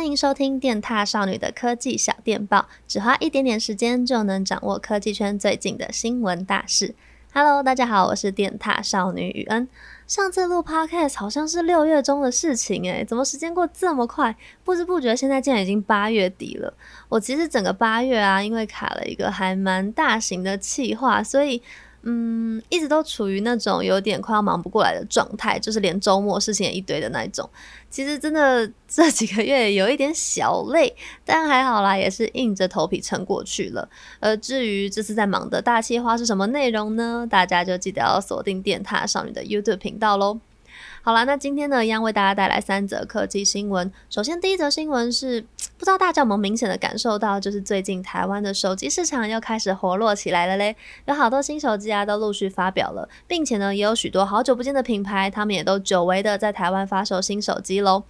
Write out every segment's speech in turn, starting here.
欢迎收听电踏少女的科技小电报，只花一点点时间就能掌握科技圈最近的新闻大事。Hello，大家好，我是电踏少女雨恩。上次录 Podcast 好像是六月中的事情诶，怎么时间过这么快？不知不觉现在竟然已经八月底了。我其实整个八月啊，因为卡了一个还蛮大型的企划，所以。嗯，一直都处于那种有点快要忙不过来的状态，就是连周末事情也一堆的那种。其实真的这几个月有一点小累，但还好啦，也是硬着头皮撑过去了。而至于这次在忙的大企划是什么内容呢？大家就记得要锁定电塔少女的 YouTube 频道喽。好啦，那今天呢，一样为大家带来三则科技新闻。首先，第一则新闻是，不知道大家有没有明显的感受到，就是最近台湾的手机市场又开始活络起来了嘞，有好多新手机啊都陆续发表了，并且呢，也有许多好久不见的品牌，他们也都久违的在台湾发售新手机喽。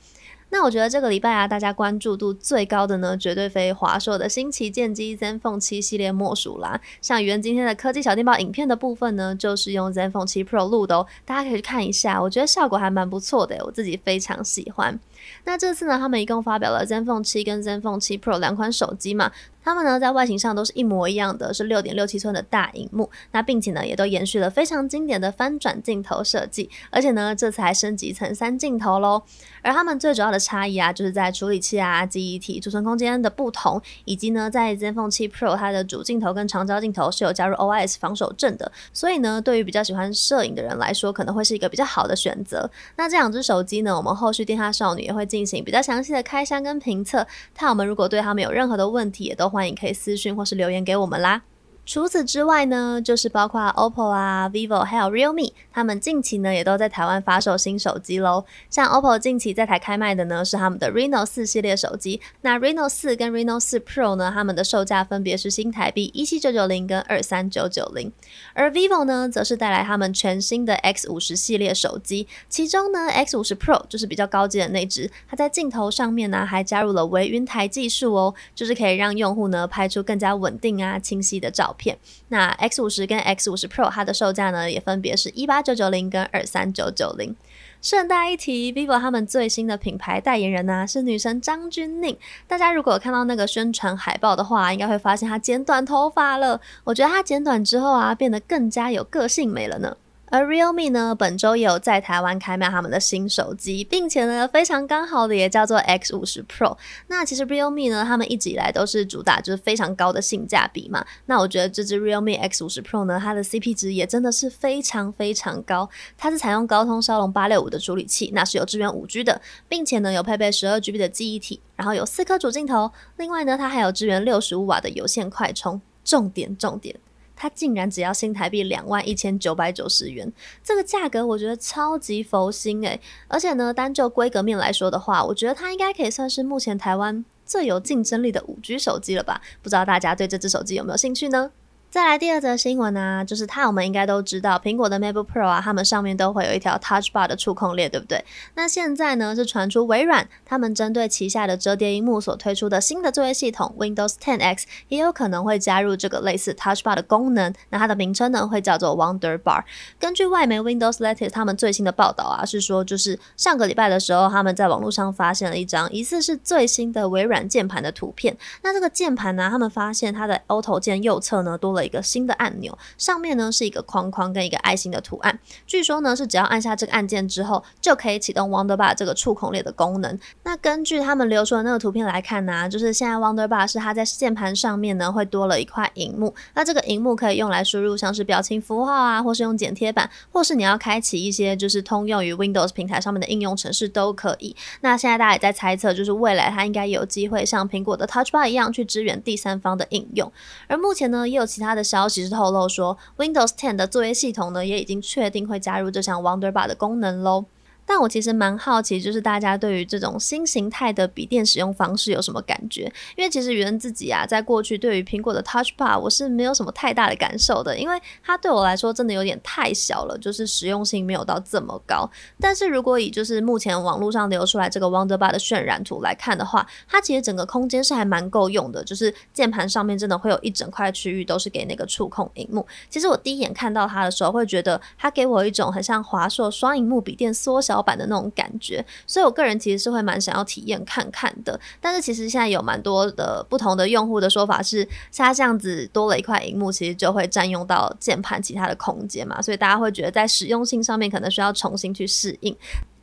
那我觉得这个礼拜啊，大家关注度最高的呢，绝对非华硕的新旗舰机 ZenFone 七系列莫属啦。像语恩今天的科技小电报影片的部分呢，就是用 ZenFone 七 Pro 录的哦，大家可以去看一下，我觉得效果还蛮不错的，我自己非常喜欢。那这次呢，他们一共发表了 ZenFone 七跟 ZenFone 七 Pro 两款手机嘛。它们呢，在外形上都是一模一样的，是六点六七寸的大荧幕。那并且呢，也都延续了非常经典的翻转镜头设计，而且呢，这次还升级成三镜头喽。而它们最主要的差异啊，就是在处理器啊、记忆体、储存空间的不同，以及呢，在 ZenFone 7 Pro 它的主镜头跟长焦镜头是有加入 OIS 防手震的，所以呢，对于比较喜欢摄影的人来说，可能会是一个比较好的选择。那这两只手机呢，我们后续电獭少女也会进行比较详细的开箱跟评测。那我们如果对他们有任何的问题，也都欢迎可以私讯或是留言给我们啦。除此之外呢，就是包括 OPPO 啊、vivo 还有 Realme，他们近期呢也都在台湾发售新手机喽。像 OPPO 近期在台开卖的呢是他们的 Reno 四系列手机，那 Reno 四跟 Reno 四 Pro 呢，他们的售价分别是新台币一七九九零跟二三九九零。而 vivo 呢，则是带来他们全新的 X 五十系列手机，其中呢 X 五十 Pro 就是比较高级的那支，它在镜头上面呢还加入了微云台技术哦，就是可以让用户呢拍出更加稳定啊清晰的照片。那 X 五十跟 X 五十 Pro 它的售价呢，也分别是一八九九零跟二三九九零。顺带一提，vivo 他们最新的品牌代言人呢、是女神张钧甯。大家如果看到那个宣传海报的话，应该会发现她剪短头发了。我觉得她剪短之后啊，变得更加有个性美了呢。而 Realme 呢，本周也有在台湾开卖他们的新手机，并且呢，非常刚好的也叫做 X 五十 Pro。那其实 Realme 呢，他们一直以来都是主打就是非常高的性价比嘛。那我觉得这支 Realme X 五十 Pro 呢，它的 CP 值也真的是非常非常高。它是采用高通骁龙八六五的处理器，那是有支援五 G 的，并且呢，有配备十二 GB 的记忆体，然后有四颗主镜头，另外呢，它还有支援六十五瓦的有线快充。重点重点。它竟然只要新台币两万一千九百九十元，这个价格我觉得超级佛心诶、而且呢，单就规格面来说的话，我觉得它应该可以算是目前台湾最有竞争力的五 G 手机了吧？不知道大家对这只手机有没有兴趣呢？再来第二则新闻啊，就是它我们应该都知道，苹果的 MacBook Pro 啊，它们上面都会有一条 Touch Bar 的触控列，对不对？那现在呢是传出微软他们针对旗下的折叠荧幕所推出的新的作业系统 Windows 10X 也有可能会加入这个类似 Touch Bar 的功能。那它的名称呢会叫做 Wonder Bar。根据外媒 Windows Latest 他们最新的报道啊，是说就是上个礼拜的时候，他们在网络上发现了一张疑似是最新的微软键盘的图片。那这个键盘呢，他们发现它的 Auto 键右侧呢多了一个新的按钮，上面呢是一个框框跟一个爱心的图案。据说呢是只要按下这个按键之后，就可以启动 Wonder Bar 这个触控列的功能。那根据他们流出的那个图片来看呢、就是现在 Wonder Bar 是它在键盘上面呢会多了一块荧幕。那这个荧幕可以用来输入像是表情符号啊，或是用剪贴板，或是你要开启一些就是通用于 Windows 平台上面的应用程式都可以。那现在大家也在猜测，就是未来它应该有机会像苹果的 Touch Bar 一样去支援第三方的应用。而目前呢，也有其他他的消息。是透露说，Windows 10的作业系统呢，也已经确定会加入这项 Wonder Bar 的功能喽。但我其实蛮好奇，就是大家对于这种新形态的笔电使用方式有什么感觉？因为其实雨恩自己啊，在过去对于苹果的 Touch Bar 我是没有什么太大的感受的，因为它对我来说真的有点太小了，就是实用性没有到这么高。但是如果以就是目前网络上流出来这个 Wonder Bar 的渲染图来看的话，它其实整个空间是还蛮够用的，就是键盘上面真的会有一整块区域都是给那个触控荧幕。其实我第一眼看到它的时候，会觉得它给我一种很像华硕双荧幕笔电缩小老板的那种感觉，所以我个人其实是会蛮想要体验看看的。但是其实现在有蛮多的不同的用户的说法是，像这样子多了一块荧幕，其实就会占用到键盘其他的空间嘛，所以大家会觉得在实用性上面可能需要重新去适应。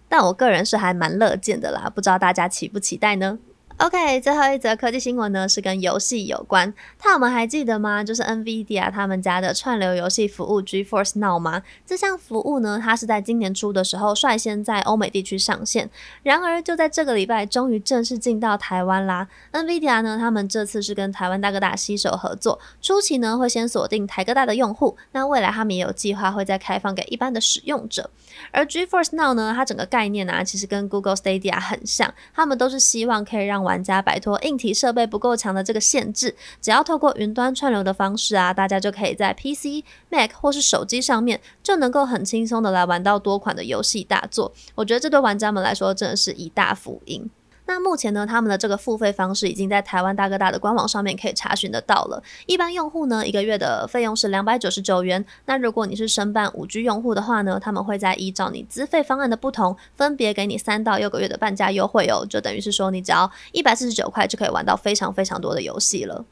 但我个人是还蛮乐见的啦，不知道大家期不期待呢？OK，最后一则科技新闻呢，是跟游戏有关。那我们还记得吗？就是 NVIDIA 他们家的串流游戏服务 GeForce Now 吗？这项服务呢，它是在今年初的时候率先在欧美地区上线。然而就在这个礼拜，终于正式进到台湾啦。NVIDIA 呢，他们这次是跟台湾大哥大携手合作，初期呢会先锁定台哥大的用户，那未来他们也有计划会再开放给一般的使用者。而 GeForce Now 呢，它整个概念啊，其实跟 Google Stadia 很像，他们都是希望可以让玩家摆脱硬体设备不够强的这个限制，只要透过云端串流的方式啊，大家就可以在 PC、Mac 或是手机上面就能够很轻松的来玩到多款的游戏大作。我觉得这对玩家们来说真的是一大福音。那目前呢，他们的这个付费方式已经在台湾大哥大的官网上面可以查询得到了。一般用户呢，一个月的费用是两百九十九元。那如果你是申办五 G 用户的话呢，他们会再依照你资费方案的不同，分别给你三到六个月的半价优惠哦。就等于是说，你只要一百四十九块就可以玩到非常非常多的游戏了。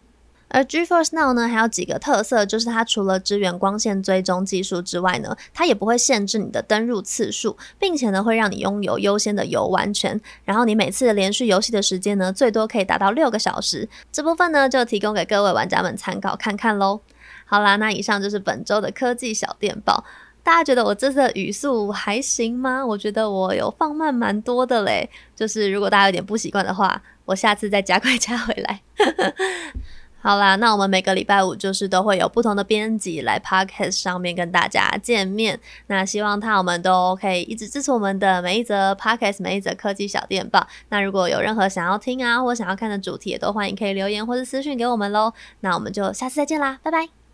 而 GeForce Now 呢，还有几个特色，就是它除了支援光线追踪技术之外呢，它也不会限制你的登入次数，并且呢，会让你拥有优先的游玩权。然后你每次的连续游戏的时间呢，最多可以达到六个小时。这部分呢，就提供给各位玩家们参考看看喽。好啦，那以上就是本周的科技小电报。大家觉得我这次的语速还行吗？我觉得我有放慢蛮多的嘞。就是如果大家有点不习惯的话，我下次再加快加回来。好啦，那我们每个礼拜五就是都会有不同的编辑来 Podcast 上面跟大家见面。那希望他我们都可以一直支持我们的每一则 Podcast，每一则科技小电报。那如果有任何想要听啊或想要看的主题，也都欢迎可以留言或者私讯给我们喽。那我们就下次再见啦，拜拜。